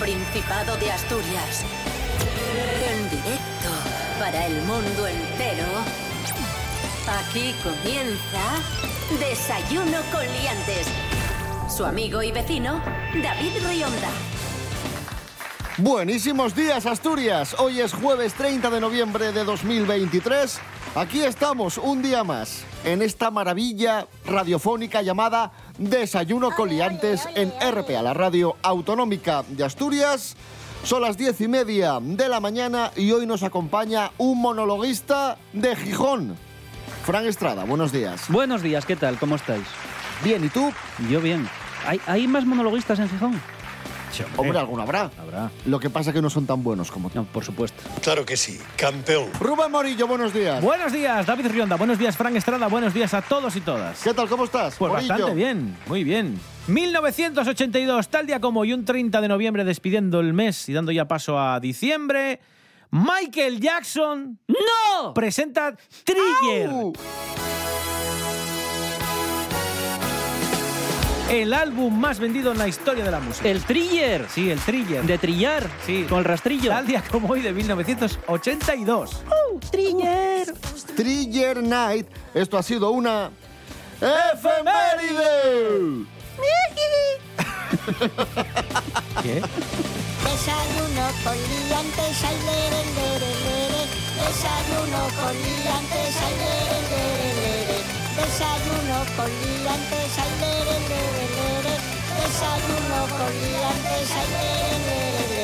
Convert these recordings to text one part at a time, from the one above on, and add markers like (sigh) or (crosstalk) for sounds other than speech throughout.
Principado de Asturias. En directo para el mundo entero. Aquí comienza Desayuno con Liantes. Su amigo y vecino, David Rionda. Buenísimos días, Asturias. Hoy es jueves 30 de noviembre de 2023. Aquí estamos un día más en esta maravilla radiofónica llamada Desayuno Coliantes en RPA, la radio autonómica de Asturias. Son las diez y media de la mañana y hoy nos acompaña un monologuista de Gijón. Fran Estrada, buenos días. Buenos días, ¿qué tal? ¿Cómo estáis? Bien, ¿y tú? Yo bien. ¿Hay, hay más monologuistas en Gijón? Hombre, alguno habrá. Habrá. Lo que pasa es que no son tan buenos como tú. No, por supuesto. Claro que sí, campeón. Rubén Morillo, buenos días. Buenos días, David Rionda. Buenos días, Frank Estrada. Buenos días a todos y todas. ¿Qué tal? ¿Cómo estás? Pues Morillo? bastante bien, muy bien. 1982, tal día como hoy, un 30 de noviembre, despidiendo el mes y dando ya paso a diciembre. Michael Jackson ¡No! presenta Trigger, ¡Au! El álbum más vendido en la historia de la música. El Triller. Sí, el Trigger. De trillar. Sí. Con el rastrillo. Tal día como hoy de 1982. Triller. Trigger Night. Esto ha sido una efeméride. ¿Qué? Desayuno con liantes, lere. Desayuno con liantes, lere. Desayuno con liantes, ay, lere, lere, lere. Desayuno con liantes, ay, lere, lere.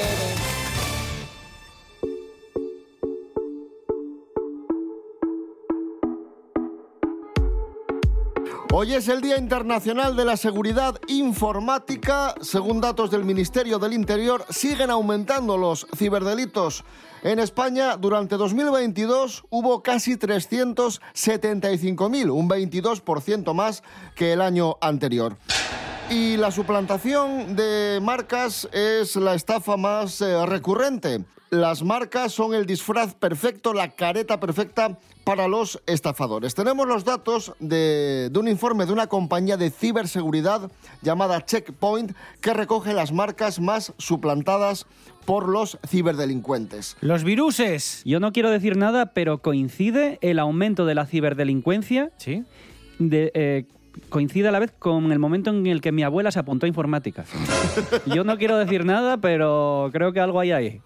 Hoy es el Día Internacional de la Seguridad Informática. Según datos del Ministerio del Interior, siguen aumentando los ciberdelitos. En España, durante 2022 hubo casi 375.000, un 22% más que el año anterior. Y la suplantación de marcas es la estafa más eh, recurrente. Las marcas son el disfraz perfecto, la careta perfecta para los estafadores. Tenemos los datos de, de un informe de una compañía de ciberseguridad llamada Checkpoint que recoge las marcas más suplantadas por los ciberdelincuentes. Los viruses. Yo no quiero decir nada, pero coincide el aumento de la ciberdelincuencia Sí. de, eh, coincide a la vez con el momento en el que mi abuela se apuntó a informática. Yo no quiero decir nada, pero creo que algo hay ahí.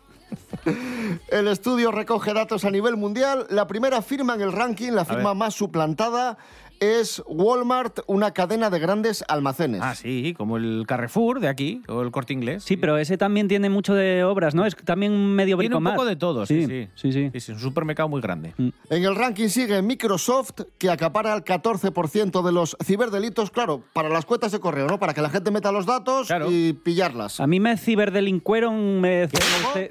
El estudio recoge datos a nivel mundial. La primera firma en el ranking, la firma más suplantada, es Walmart, una cadena de grandes almacenes. Ah, sí, como el Carrefour de aquí, o el Corte Inglés. Sí, pero ese también tiene mucho de obras, ¿no? Es también medio Tiene un bricomart. poco de todo, sí, sí. sí, sí. Es un supermercado muy grande. Mm. En el ranking sigue Microsoft, que acapara el 14% de los ciberdelitos, claro, para las cuentas de correo, ¿no? Para que la gente meta los datos Claro. y pillarlas. A mí me ciberdelincueron, me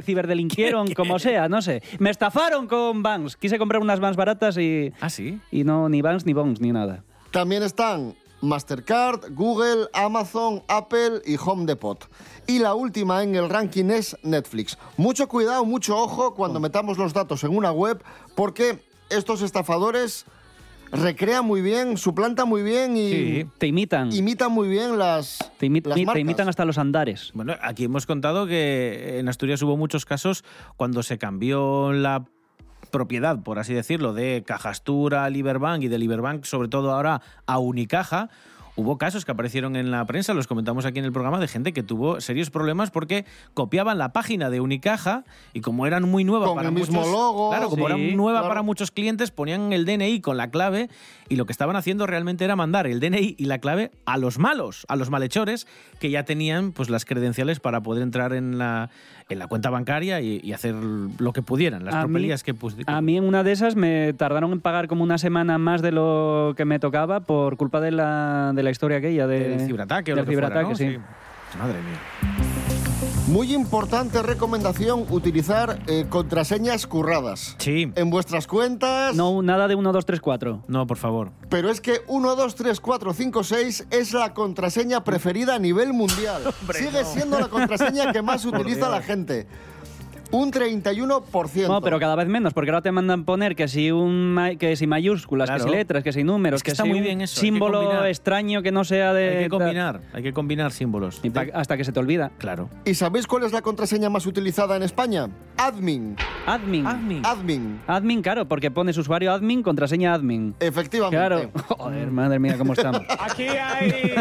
ciberdelinquieron, como sea, no sé. Me estafaron con Vans. Quise comprar unas Vans baratas y, Ah, sí. y no, ni Vans ni Bongs ni nada. También están Mastercard, Google, Amazon, Apple y Home Depot. Y la última en el ranking es Netflix. Mucho cuidado, mucho ojo cuando metamos los datos en una web, porque estos estafadores recrean muy bien, suplantan muy bien y Sí. Te imitan. imitan muy bien las, Te, imi- las te marcas. imitan hasta los andares. Bueno, aquí hemos contado que en Asturias hubo muchos casos cuando se cambió la propiedad, por así decirlo, de Cajastura Liberbank y de Liberbank, sobre todo ahora, a Unicaja. Hubo casos que aparecieron en la prensa, los comentamos aquí en el programa, de gente que tuvo serios problemas porque copiaban la página de Unicaja y como eran muy nuevas Con para el mismo muchos, logo. claro, como Sí, eran nueva claro. para muchos clientes, ponían el DNI con la clave y lo que estaban haciendo realmente era mandar el DNI y la clave a los malos, a los malhechores que ya tenían pues las credenciales para poder entrar en la, en la cuenta bancaria y, y hacer lo que pudieran, las A mí- que pus- A mí en una de esas me tardaron en pagar como una semana más de lo que me tocaba por culpa de la, de la historia aquella de, del ciberataque o del lo que fuera, ciberataque, ¿no? sí. Madre mía. Muy importante recomendación utilizar eh, contraseñas curradas. Sí. En vuestras cuentas. No, nada de 1, 2, 3, 4. No, por favor. Pero es que 1, 2, 3, 4, 5, 6 es la contraseña preferida a nivel mundial. (laughs) Sigue siendo la contraseña que más (laughs) utiliza la gente. Un 31%. No, pero cada vez menos, porque ahora te mandan poner que si un que si mayúsculas, que Claro. si letras, que si números, Es que que, está si muy un bien eso, que símbolo combinar. extraño que no sea de Hay que combinar, hay que combinar símbolos. Y De- hasta que se te olvida. Claro. ¿Y sabéis cuál es la contraseña más utilizada en España? Admin. Admin. Admin. Admin. Admin, claro, porque pones usuario admin, contraseña admin. Efectivamente. Claro. (laughs) Joder, madre mía, cómo estamos. (laughs) Aquí hay,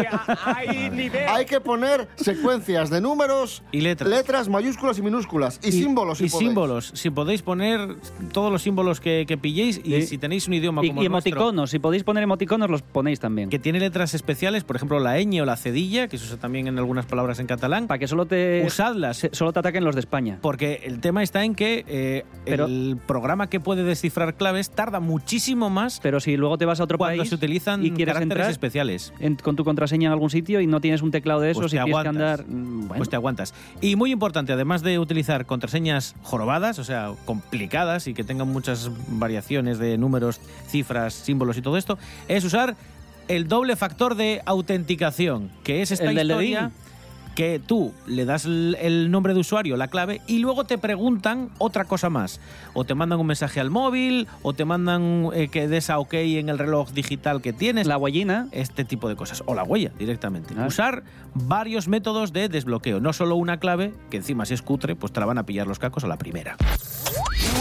hay nivel. Hay que poner secuencias de números, Y letras. mayúsculas y minúsculas. Y, símbolos. Si y podéis. símbolos. Si podéis poner todos los símbolos que, que pilléis y si tenéis un idioma Y, como y el nuestro, emoticonos, si podéis poner emoticonos, los ponéis también. que tiene letras especiales, por ejemplo la ñ o la cedilla, que se usa también en algunas palabras en catalán, Para que solo te. usadlas. se- Solo te ataquen los de España. Porque el tema está en que eh, Pero- el programa que puede descifrar claves tarda muchísimo más Pero si luego te vas a otro cuando país se utilizan y quieres caracteres entrar especiales. en- con tu contraseña en algún sitio y no tienes un teclado de esos Pues y te tienes que aguantas. andar. mm, bueno. Pues te aguantas. Y muy importante, además de utilizar jorobadas, o sea, complicadas y que tengan muchas variaciones de números, cifras, símbolos y todo esto, es usar el doble factor de autenticación, que es esta El historia. Que tú le das el nombre de usuario, la clave, y luego te preguntan otra cosa más. O te mandan un mensaje al móvil, o te mandan eh, que des a OK en el reloj digital que tienes La huellina. este tipo de cosas. O la huella directamente. Ah. Usar varios métodos de desbloqueo, no solo una clave, que encima si es cutre, pues te la van a pillar los cacos a la primera.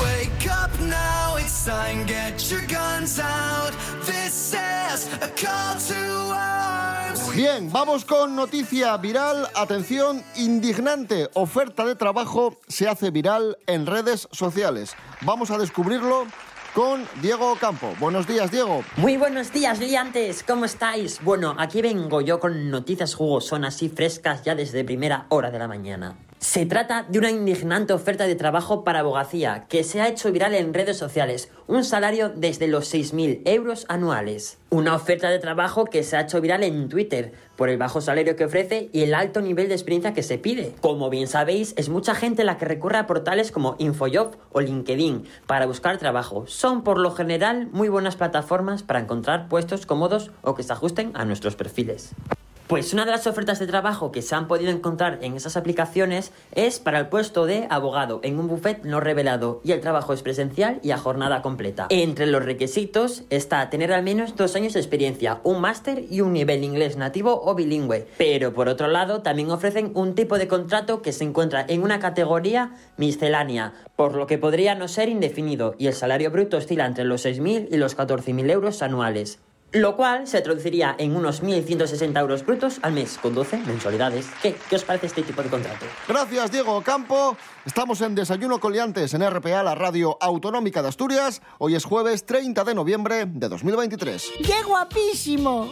Wake up now, it's time, get your guns out. This is a call to arms. Bien, vamos con noticia viral. Atención, indignante. Oferta de trabajo se hace viral en redes sociales. Vamos a descubrirlo con Diego Campo. Buenos días, Diego. Muy buenos días, liantes, ¿cómo estáis? Bueno, aquí vengo yo con noticias jugosonas y frescas ya desde primera hora de la mañana. Se trata de una indignante oferta de trabajo para abogacía que se ha hecho viral en redes sociales, un salario desde los 6.000 euros anuales. Una oferta de trabajo que se ha hecho viral en Twitter por el bajo salario que ofrece y el alto nivel de experiencia que se pide. Como bien sabéis, es mucha gente la que recurre a portales como Infojob o LinkedIn para buscar trabajo. Son por lo general muy buenas plataformas para encontrar puestos cómodos o que se ajusten a nuestros perfiles. Pues una de las ofertas de trabajo que se han podido encontrar en esas aplicaciones es para el puesto de abogado en un buffet no revelado y el trabajo es presencial y a jornada completa. Entre los requisitos está tener al menos dos años de experiencia, un máster y un nivel inglés nativo o bilingüe. Pero por otro lado también ofrecen un tipo de contrato que se encuentra en una categoría miscelánea, por lo que podría no ser indefinido y el salario bruto oscila entre los 6.000 y los 14.000 euros anuales. Lo cual se traduciría en unos 1.160 euros brutos al mes, con 12 mensualidades. ¿Qué? ¿Qué os parece este tipo de contrato? Gracias, Diego Campo. Estamos en Desayuno Coliantes en RPA, la radio autonómica de Asturias. Hoy es jueves 30 de noviembre de 2023. ¡Qué guapísimo!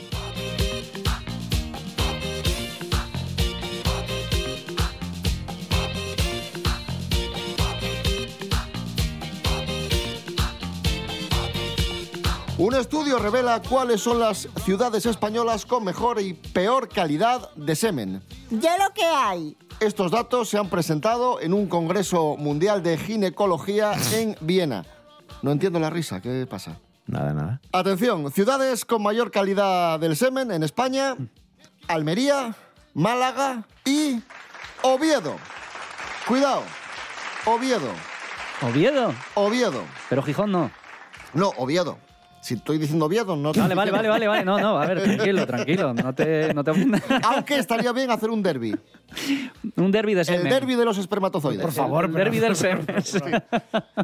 Un estudio revela cuáles son las ciudades españolas con mejor y peor calidad de semen. Ya lo que hay. Estos datos se han presentado en un Congreso Mundial de Ginecología en Viena. No entiendo la risa, ¿qué pasa? Nada, nada. Atención, ciudades con mayor calidad del semen en España, Almería, Málaga y Oviedo. Cuidado, Oviedo, Oviedo. Oviedo. Pero Gijón no. No, Oviedo. Si estoy diciendo Oviedo, no te Vale, vale, vale, vale, vale. No, no, a ver, tranquilo, tranquilo. No te, no te ofendas. Aunque estaría bien hacer un derby. Un derby de El semen. derby de los espermatozoides. Por favor, El pero- derby del semen.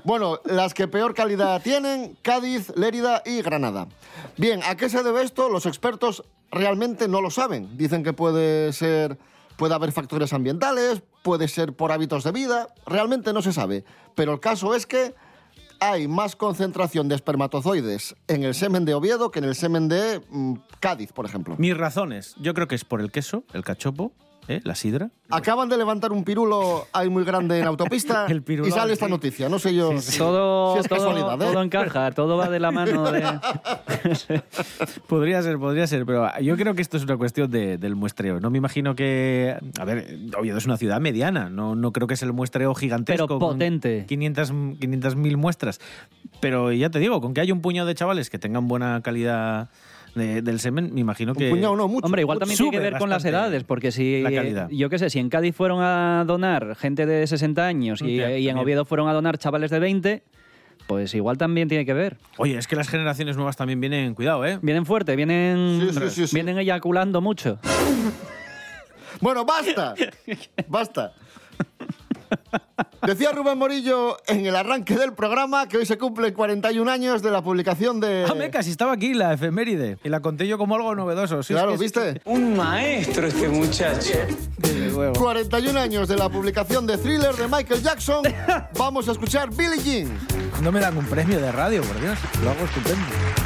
Bueno, las que peor calidad tienen, Cádiz, Lérida y Granada. Bien, ¿a qué se debe esto? Los expertos realmente no lo saben. Dicen que puede ser, puede haber factores ambientales, puede ser por hábitos de vida, realmente no se sabe. Pero el caso es que hay más concentración de espermatozoides en el semen de Oviedo que en el semen de mm, Cádiz, por ejemplo. Mis razones, yo creo que es por el queso, el cachopo, ¿eh? la sidra. Acaban de levantar un pirulo ahí muy grande en autopista (laughs) El pirulón, y sale esta sí. noticia. No sé yo Todo, si es todo, casualidad, ¿eh? todo encaja, todo va de la mano de... (laughs) Podría ser, podría ser, pero yo creo que esto es una cuestión de- del muestreo. No me imagino que. A ver, Oviedo es una ciudad mediana, no, no creo que es el muestreo gigantesco. Pero potente. 500 500.000 muestras. Pero ya te digo, con que haya un puñado de chavales que tengan buena calidad de- del semen, me imagino que... Un puñado no, mucho. Hombre, igual también tiene que ver con las edades, porque si, la calidad. yo qué sé, si en Cádiz fueron a donar gente de 60 años y, en. Oviedo fueron a donar chavales de 20, pues igual también tiene que ver. Oye, es que las generaciones nuevas también vienen, cuidado, ¿eh? Vienen fuerte, vienen, Sí, sí, sí, sí. vienen eyaculando mucho. Bueno, basta. Basta. Decía Rubén Morillo en el arranque del programa que hoy se cumplen 41 años de la publicación de... Ah, meca, si estaba aquí la efeméride. Y la conté yo como algo novedoso. Sí, es claro, ¿viste? Un maestro este muchacho. Desde luego. 41 años de la publicación de Thriller de Michael Jackson. (laughs) Vamos a escuchar Billie Jean. No me dan un premio de radio, por Dios. Lo hago estupendo.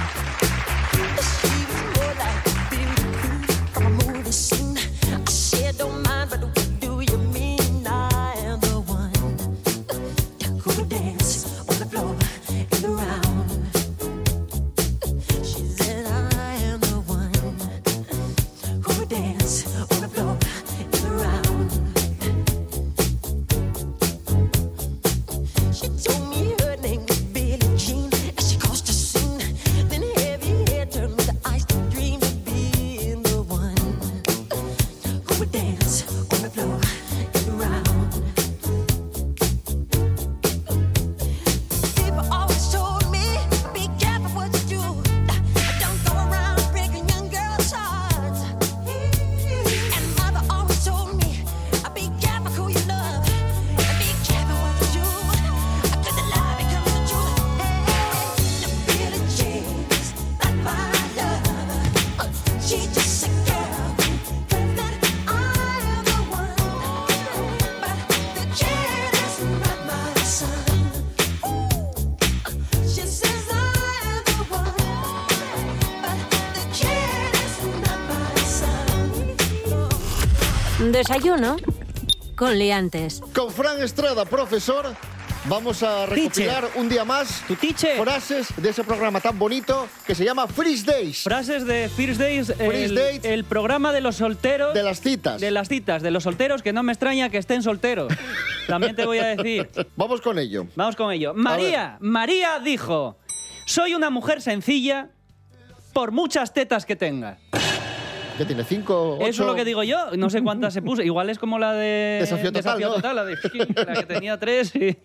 Desayuno con liantes. Con Fran Estrada, profesor, vamos a recopilar un día más Tu teacher. frases de ese programa tan bonito que se llama Freeze Days. Frases de First Days, el, Dates. el programa de los solteros. De las citas. de las citas, de los solteros, que no me extraña que estén solteros. También te voy a decir. (laughs) Vamos con ello. Vamos con ello. María, María dijo, soy una mujer sencilla por muchas tetas que tenga. ¿Qué tiene? ¿Cinco? Ocho? Eso es lo que digo yo. No sé cuántas se puso. Igual es como la de... Desafío Total, ¿no? la, de, la que tenía tres. y-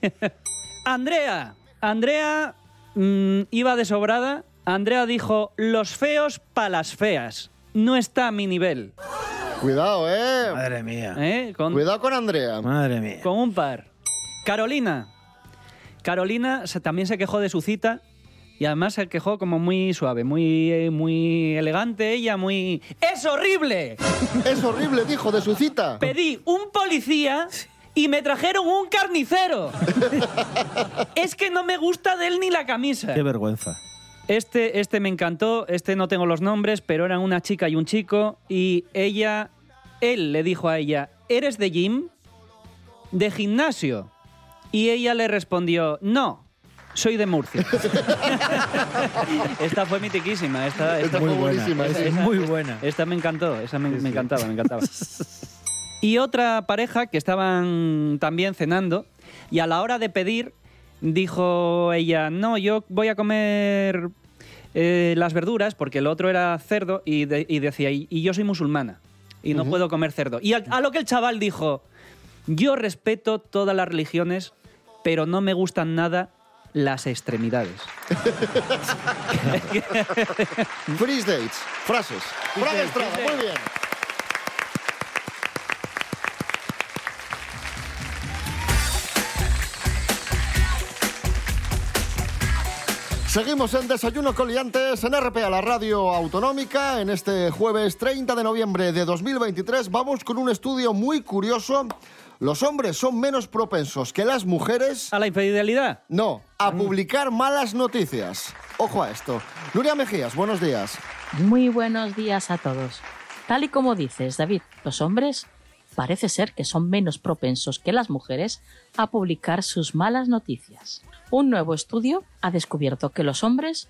(laughs) Andrea. Andrea mm, iba de sobrada. Andrea dijo, los feos pa' las feas. No está a mi nivel. Cuidado, ¿eh? Madre mía. ¿eh? Con, Cuidado con Andrea. Madre mía. con un par. Carolina. Carolina también se quejó de su cita y además se quejó como muy suave, muy, muy elegante ella, muy... ¡Es horrible! (laughs) Es horrible, dijo, de su cita. Pedí un policía y me trajeron un carnicero. (laughs) es que no me gusta de él ni la camisa. Qué vergüenza. Este, este me encantó, este no tengo los nombres, pero eran una chica y un chico y ella, él le dijo a ella, ¿eres de gym? ¿De gimnasio? Y ella le respondió, no, soy de Murcia. (laughs) esta fue mitiquísima, esta, esta Esta fue fue buenísima, Esta- sí. esta- Muy buena. Esta me encantó, esa me, me encantaba, me encantaba. (laughs) Y otra pareja que estaban también cenando y a la hora de pedir dijo ella, no, yo voy a comer eh, las verduras porque el otro era cerdo y, de- y decía, y, y yo soy musulmana y no puedo comer cerdo. Y al- a lo que el chaval dijo, yo respeto todas las religiones, pero no me gustan nada las extremidades. (laughs) Freeze dates. Frases. Fran Estrada, muy bien. Seguimos en Desayuno Coliantes en RPA, la radio autonómica. En este jueves 30 de noviembre de 2023 vamos con un estudio muy curioso. Los hombres son menos propensos que las mujeres ¿A la infidelidad? no, a publicar malas noticias. Ojo a esto. Nuria Mejías, buenos días. Muy buenos días a todos. Tal y como dices, David, los hombres parece ser que son menos propensos que las mujeres a publicar sus malas noticias. Un nuevo estudio ha descubierto que los hombres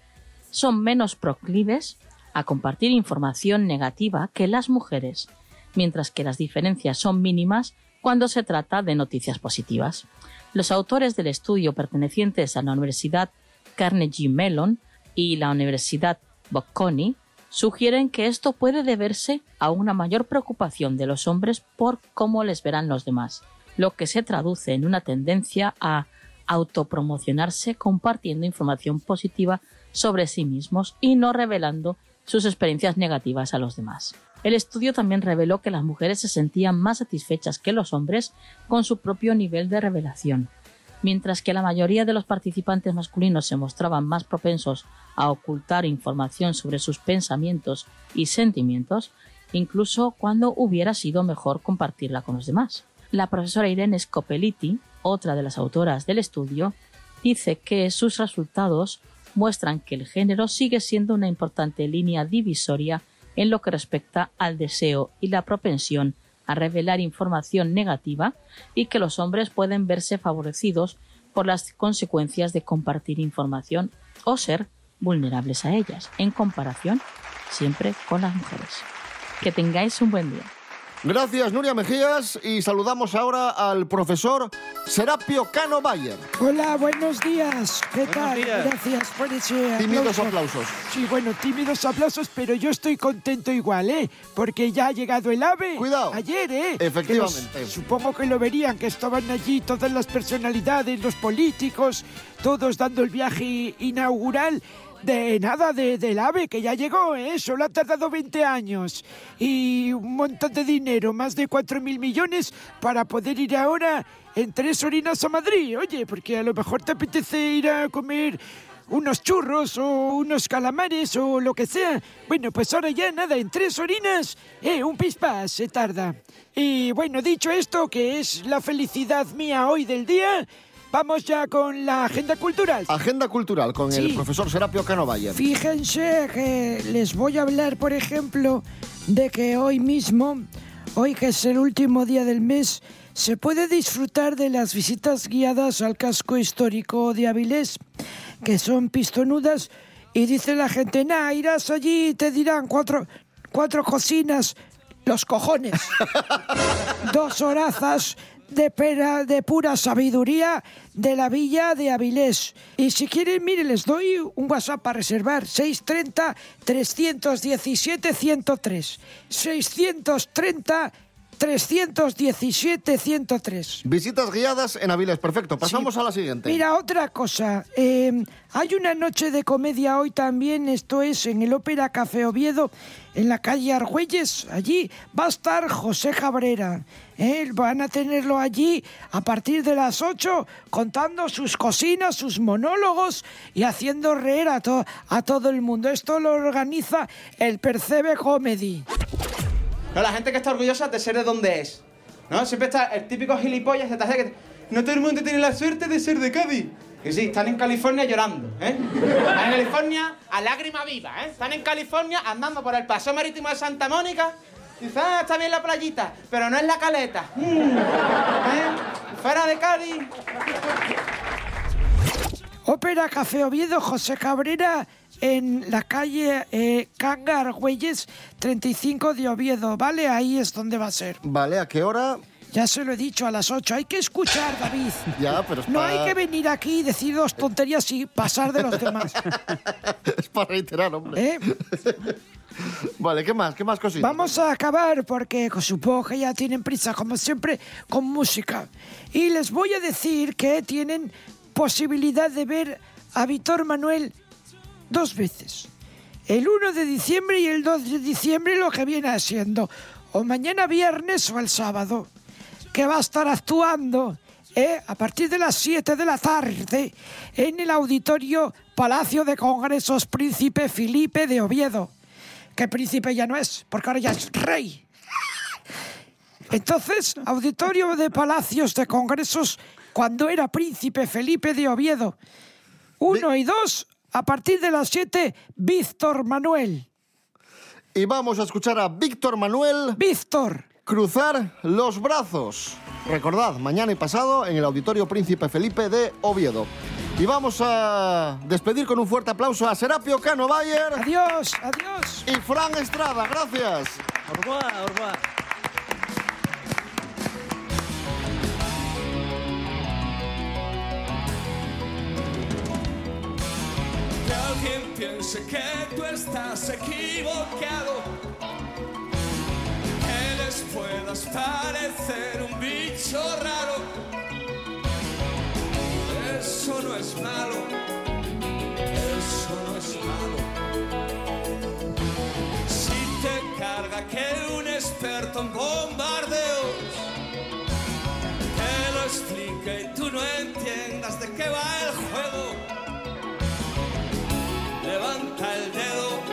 son menos proclives a compartir información negativa que las mujeres, mientras que las diferencias son mínimas cuando se trata de noticias positivas. Los autores del estudio pertenecientes a la Universidad Carnegie Mellon y la Universidad Bocconi sugieren que esto puede deberse a una mayor preocupación de los hombres por cómo les verán los demás, lo que se traduce en una tendencia a autopromocionarse compartiendo información positiva sobre sí mismos y no revelando sus experiencias negativas a los demás. El estudio también reveló que las mujeres se sentían más satisfechas que los hombres con su propio nivel de revelación, mientras que la mayoría de los participantes masculinos se mostraban más propensos a ocultar información sobre sus pensamientos y sentimientos, incluso cuando hubiera sido mejor compartirla con los demás. La profesora Irene Scopelliti, otra de las autoras del estudio, dice que sus resultados muestran que el género sigue siendo una importante línea divisoria en lo que respecta al deseo y la propensión a revelar información negativa y que los hombres pueden verse favorecidos por las consecuencias de compartir información o ser vulnerables a ellas, en comparación siempre con las mujeres. Que tengáis un buen día. Gracias, Nuria Mejías. Y saludamos ahora al profesor Serapio Cano Bayer. Hola, buenos días. ¿Qué tal? días. Gracias por ese Tímidos aplauso. aplausos. Sí, bueno, tímidos aplausos, pero yo estoy contento igual, ¿eh? Porque ya ha llegado el AVE. Cuidado. Ayer, ¿eh? Efectivamente. Que los- supongo que lo verían, que estaban allí todas las personalidades, los políticos, todos dando el viaje inaugural. De nada, de, del AVE, que ya llegó, ¿eh? Solo ha tardado 20 años. Y un montón de dinero, más de 4 mil millones, para poder ir ahora en tres orinas a Madrid. Oye, porque a lo mejor te apetece ir a comer unos churros o unos calamares o lo que sea. Bueno, pues ahora ya nada, en tres orinas, eh, un pispás se tarda. Y bueno, dicho esto, que es la felicidad mía hoy del día, vamos ya con la agenda cultural. Agenda cultural con el Sí. profesor Serapio Cano Bayer. Fíjense que les voy a hablar, por ejemplo, de que hoy mismo, hoy que es el último día del mes, se puede disfrutar de las visitas guiadas al casco histórico de Avilés, que son pistonudas, y dice la gente, nah, irás allí y te dirán cuatro, cuatro cocinas, los cojones, (laughs) dos horazas de, pera, de pura sabiduría de la villa de Avilés. Y si quieren, mire, les doy un WhatsApp para reservar. 630-317-103. 630-317-103. Visitas guiadas en Avilés. Perfecto. Pasamos a la siguiente. Mira, otra cosa. eh, hay una noche de comedia hoy también, esto es en el Ópera Café Oviedo, en la calle Argüelles. Allí va a estar José Cabrera. ¿eh? Van a tenerlo allí a partir de las 8, contando sus cocinas, sus monólogos y haciendo reír a, to- a todo el mundo. Esto lo organiza el Percebe Comedy. No, la gente que está orgullosa de ser de donde es. ¿No? Siempre está el típico gilipollas de que no todo el mundo tiene la suerte de ser de Cádiz. Que sí, están en California llorando, ¿eh? Están en California a lágrima viva, ¿eh? Están en California andando por el paseo marítimo de Santa Mónica. Quizás ah, está bien la playita, pero no es la caleta. Mm. ¿Eh? Fuera de Cádiz. Ópera Café Oviedo, José Cabrera, en la calle eh, Canga Argüelles, 35 de Oviedo, ¿vale? Ahí es donde va a ser. Vale, ¿a qué hora? Ya se lo he dicho, a las 8. Hay que escuchar, David. (laughs) Ya, pero es No para- hay que venir aquí y decir dos tonterías y pasar de los demás. (laughs) Es para reiterar, hombre. ¿Eh? (laughs) Vale, ¿qué más? ¿Qué más cositas? Vamos a acabar porque supongo que ya tienen prisa, como siempre, con música. Y les voy a decir que tienen posibilidad de ver a Víctor Manuel dos veces. El 1 de diciembre y el 2 de diciembre, lo que viene siendo o mañana viernes o el sábado, que va a estar actuando eh, a partir de las 7 de la tarde en el auditorio Palacio de Congresos Príncipe Felipe de Oviedo. Que príncipe ya no es, porque ahora ya es rey. Entonces, auditorio de Palacios de Congresos cuando era príncipe Felipe de Oviedo. Uno y dos, a partir de las 7, Víctor Manuel. Y vamos a escuchar a Víctor Manuel. Víctor. Cruzar los brazos. Recordad, mañana y pasado en el Auditorio Príncipe Felipe de Oviedo. Y vamos a despedir con un fuerte aplauso a Serapio Cano Bayer. Adiós, adiós. Y Fran Estrada, gracias. Au revoir, au revoir. Broken piense que tú estás equivocado. Que les puedas parecer un bicho raro. Eso no es malo. Eso no es malo. Si te carga que un experto en bombardeos te lo explique y tú no entiendas de qué va el juego. Levanta el dedo,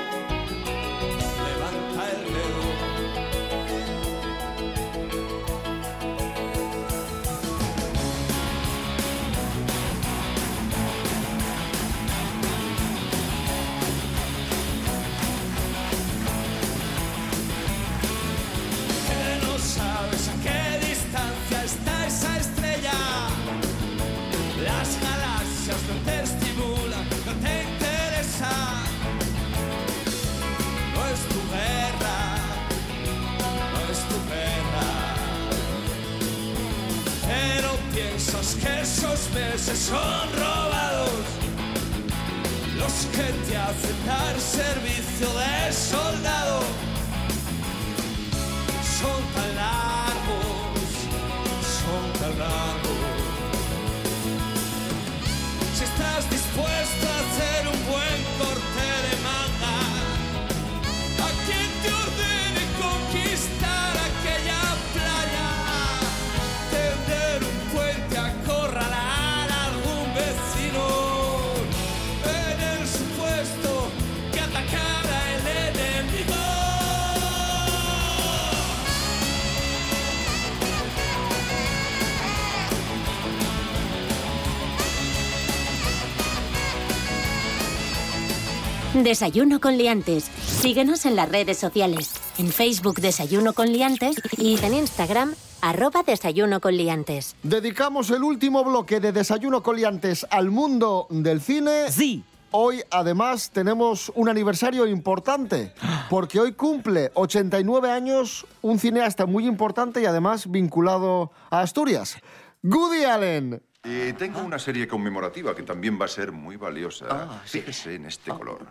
Desayuno con liantes. Síguenos en las redes sociales. En Facebook Desayuno con liantes y en Instagram arroba Desayuno con liantes. Dedicamos el último bloque de Desayuno Coliantes al mundo del cine. Sí. Hoy, además, tenemos un aniversario importante, porque hoy cumple 89 años un cineasta muy importante y además vinculado a Asturias. Goody Allen. Y tengo una serie conmemorativa que también va a ser muy valiosa. Fíjese en este color.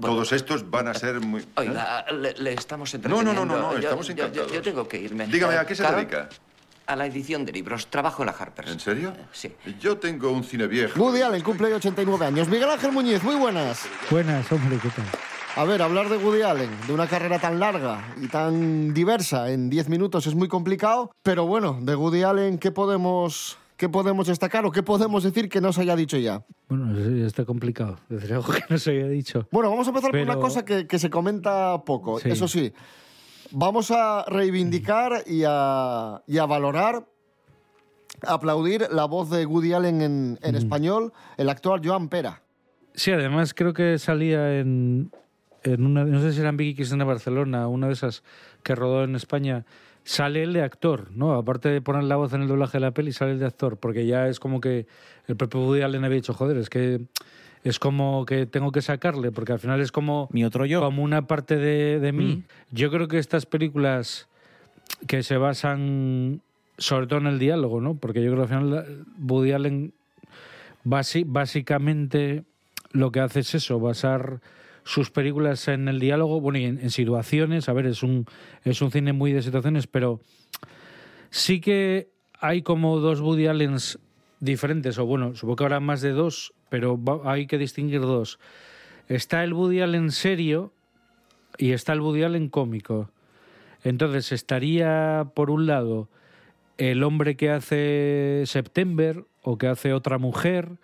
Todos estos van a ser muy... Oiga, le, le estamos No, no, entreteniendo. no, no, no, Yo- estamos yo, yo- encantados. Yo, tengo que irme. Dígame, Eh, ¿a qué se Carol, dedica? A la edición de libros. Trabajo en la Harper's. ¿En serio? Sí. Yo tengo un cine viejo. Woody Allen cumple hoy 89 años. Miguel Ángel Muñiz, muy buenas. Buenas, hombre, ¿qué tal? A ver, hablar de Woody Allen, de una carrera tan larga y tan diversa en 10 minutos es muy complicado, pero bueno, de Woody Allen, ¿qué podemos, qué podemos destacar o qué podemos decir que no se haya dicho ya? Bueno, está complicado. Decir algo que no se había dicho. Bueno, vamos a empezar por Pero- una cosa que, que se comenta poco. Sí. Eso sí, vamos a reivindicar y a, y a valorar, aplaudir la voz de Woody Allen en, en español, el actor Joan Pera. Sí, además creo que salía en, en una, no sé si era en Vicky Cristina Barcelona, una de esas que rodó en España, sale el de actor, ¿no? Aparte de poner la voz en el doblaje de la peli, sale el de actor, porque ya es como que el propio Woody Allen había dicho, joder, es que es como que tengo que sacarle, porque al final es como... Mi otro yo. Como una parte de, de mí. Mm. Yo creo que estas películas que se basan sobre todo en el diálogo, ¿no? Porque yo creo que al final Woody Allen basi- básicamente lo que hace es eso, basar sus películas en el diálogo, bueno, y en, situaciones. A ver, es un, es un cine muy de situaciones, pero sí que hay como dos Woody Allens diferentes, o bueno, supongo que habrá más de dos, pero hay que distinguir dos. Está el Woody Allen serio y está el Woody Allen cómico. Entonces estaría, por un lado, el hombre que hace September o que hace otra mujer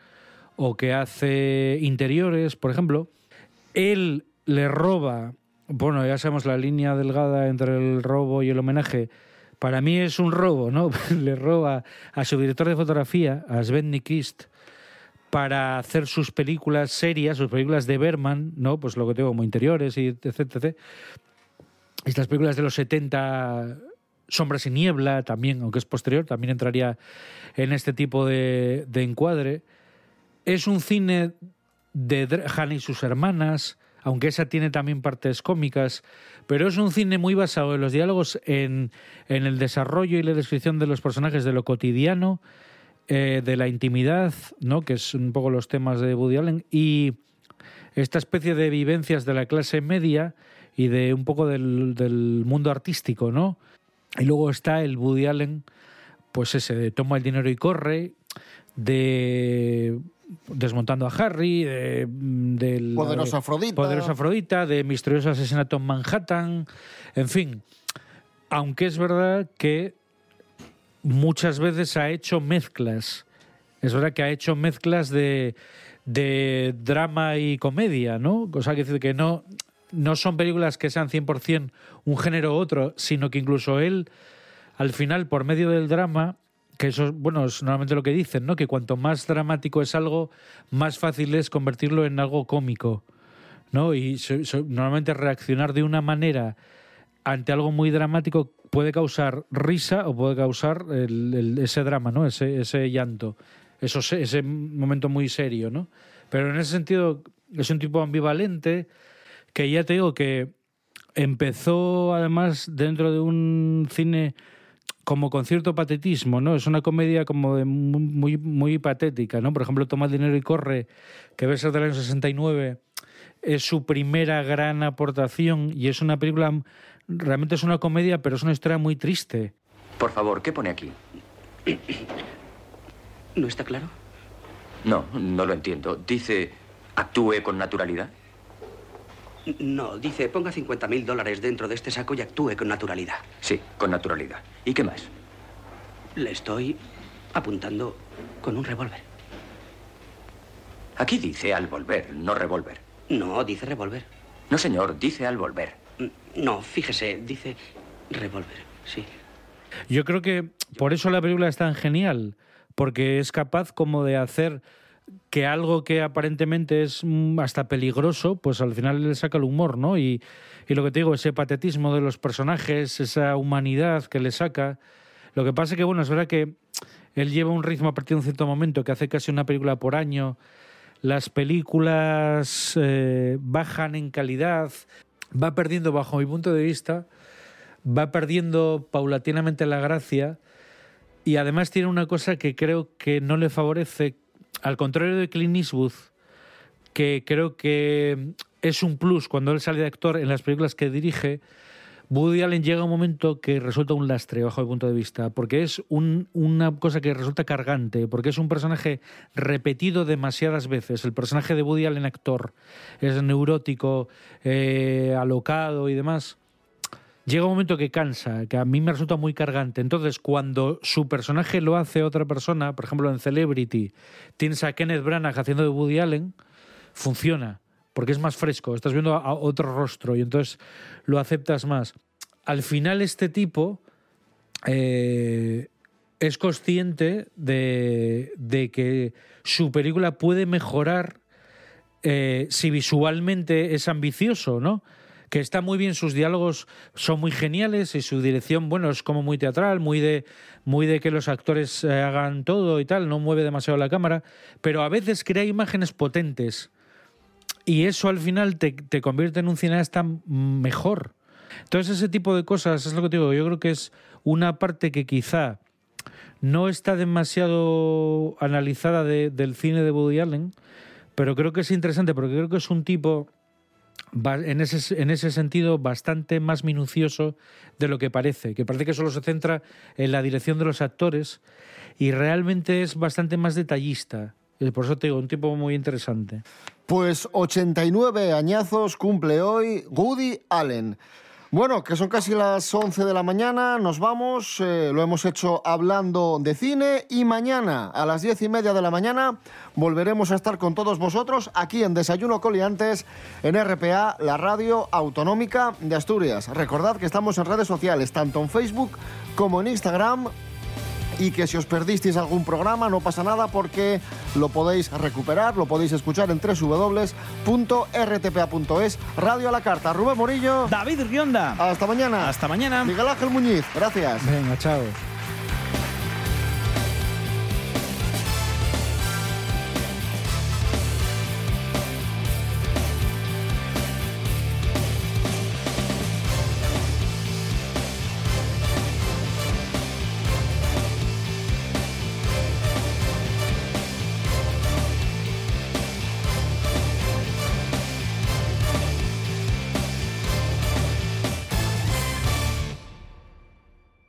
o que hace interiores, por ejemplo. Él le roba, bueno, ya sabemos la línea delgada entre el robo y el homenaje. Para mí es un robo, ¿no? (laughs) le roba a su director de fotografía, a Sven Nykvist, para hacer sus películas serias, sus películas de Berman, ¿no? Pues lo que tengo como interiores y etc. Estas películas de los 70, Sombras y Niebla, también, aunque es posterior, también entraría en este tipo de encuadre. Es un cine de Hannah y sus hermanas, aunque esa tiene también partes cómicas, pero es un cine muy basado en los diálogos, en, en el desarrollo y la descripción de los personajes, de lo cotidiano, eh, de la intimidad, ¿no? que es un poco los temas de Woody Allen, y esta especie de vivencias de la clase media y de un poco del, del mundo artístico, ¿no? Y luego está el Woody Allen, pues ese de toma el dinero y corre, de desmontando a Harry, de, del Poderosa Afrodita. Poderosa Afrodita, de misterioso asesinato en Manhattan, en fin. Aunque es verdad que muchas veces ha hecho mezclas. Es verdad que ha hecho mezclas de, de drama y comedia, ¿no? O sea, que decir que no, no son películas que sean 100% un género u otro, sino que incluso él, al final, por medio del drama, que eso, bueno, es normalmente lo que dicen, ¿no? Que cuanto más dramático es algo, más fácil es convertirlo en algo cómico, ¿no? Y normalmente reaccionar de una manera ante algo muy dramático puede causar risa o puede causar el- ese drama, ¿no? Ese, ese llanto, eso, se- ese momento muy serio, ¿no? Pero en ese sentido es un tipo ambivalente que ya te digo que empezó además dentro de un cine como con cierto patetismo, ¿no? Es una comedia como de mu- muy, muy patética, ¿no? Por ejemplo, Toma el dinero y corre, que debe ser del año 69, es su primera gran aportación y es una película, realmente es una comedia, pero es una historia muy triste. Por favor, ¿qué pone aquí? ¿No está claro? No, no lo entiendo. Dice, actúe con naturalidad. No, dice, ponga 50 mil dólares dentro de este saco y actúe con naturalidad. Sí, con naturalidad. ¿Y qué más? Le estoy apuntando con un revólver. Aquí dice al volver, no revólver. No, dice revólver. No, señor, dice al volver. No, fíjese, dice revólver, sí. Yo creo que por eso la película es tan genial, porque es capaz como de hacer que algo que aparentemente es mm, hasta peligroso, pues al final le saca el humor, ¿no? Y, y lo que te digo, ese patetismo de los personajes, esa humanidad que le saca. Lo que pasa es que, bueno, es verdad que él lleva un ritmo a partir de un cierto momento, que hace casi una película por año. Las películas eh, bajan en calidad, va perdiendo, bajo mi punto de vista, va perdiendo paulatinamente la gracia y además tiene una cosa que creo que no le favorece, al contrario de Clint Eastwood, que creo que es un plus cuando él sale de actor en las películas que dirige, Woody Allen llega a un momento que resulta un lastre bajo mi punto de vista, porque es un- una cosa que resulta cargante, porque es un personaje repetido demasiadas veces. El personaje de Woody Allen actor es neurótico, eh, alocado y demás llega un momento que cansa, que a mí me resulta muy cargante. Entonces, cuando su personaje lo hace otra persona, por ejemplo en Celebrity, tienes a Kenneth Branagh haciendo de Woody Allen, funciona, porque es más fresco, estás viendo a otro rostro y entonces lo aceptas más. Al final este tipo eh, es consciente de, de que su película puede mejorar eh, si visualmente es ambicioso, ¿no? Que está muy bien, sus diálogos son muy geniales y su dirección, bueno, es como muy teatral, muy de, muy de que los actores eh, hagan todo y tal, no mueve demasiado la cámara, pero a veces crea imágenes potentes y eso al final te, te convierte en un cineasta mejor. Entonces ese tipo de cosas, es lo que te digo, yo creo que es una parte que quizá no está demasiado analizada de- del cine de Woody Allen, pero creo que es interesante porque creo que es un tipo en ese, en ese sentido bastante más minucioso de lo que parece, que parece que solo se centra en la dirección de los actores y realmente es bastante más detallista. Y por eso te digo, un tipo muy interesante. Pues 89 añazos cumple hoy Woody Allen. Bueno, que son casi las 11 de la mañana, nos vamos, eh, lo hemos hecho hablando de cine y mañana a las 10 y media de la mañana volveremos a estar con todos vosotros aquí en Desayuno Coliantes en RPA, la radio autonómica de Asturias. Recordad que estamos en redes sociales, tanto en Facebook como en Instagram y que si os perdisteis algún programa no pasa nada porque lo podéis recuperar, lo podéis escuchar en www.rtpa.es. Radio a la carta. Rubén Morillo. David Rionda. Hasta mañana. Hasta mañana. Miguel Ángel Muñiz. Gracias. Venga, chao.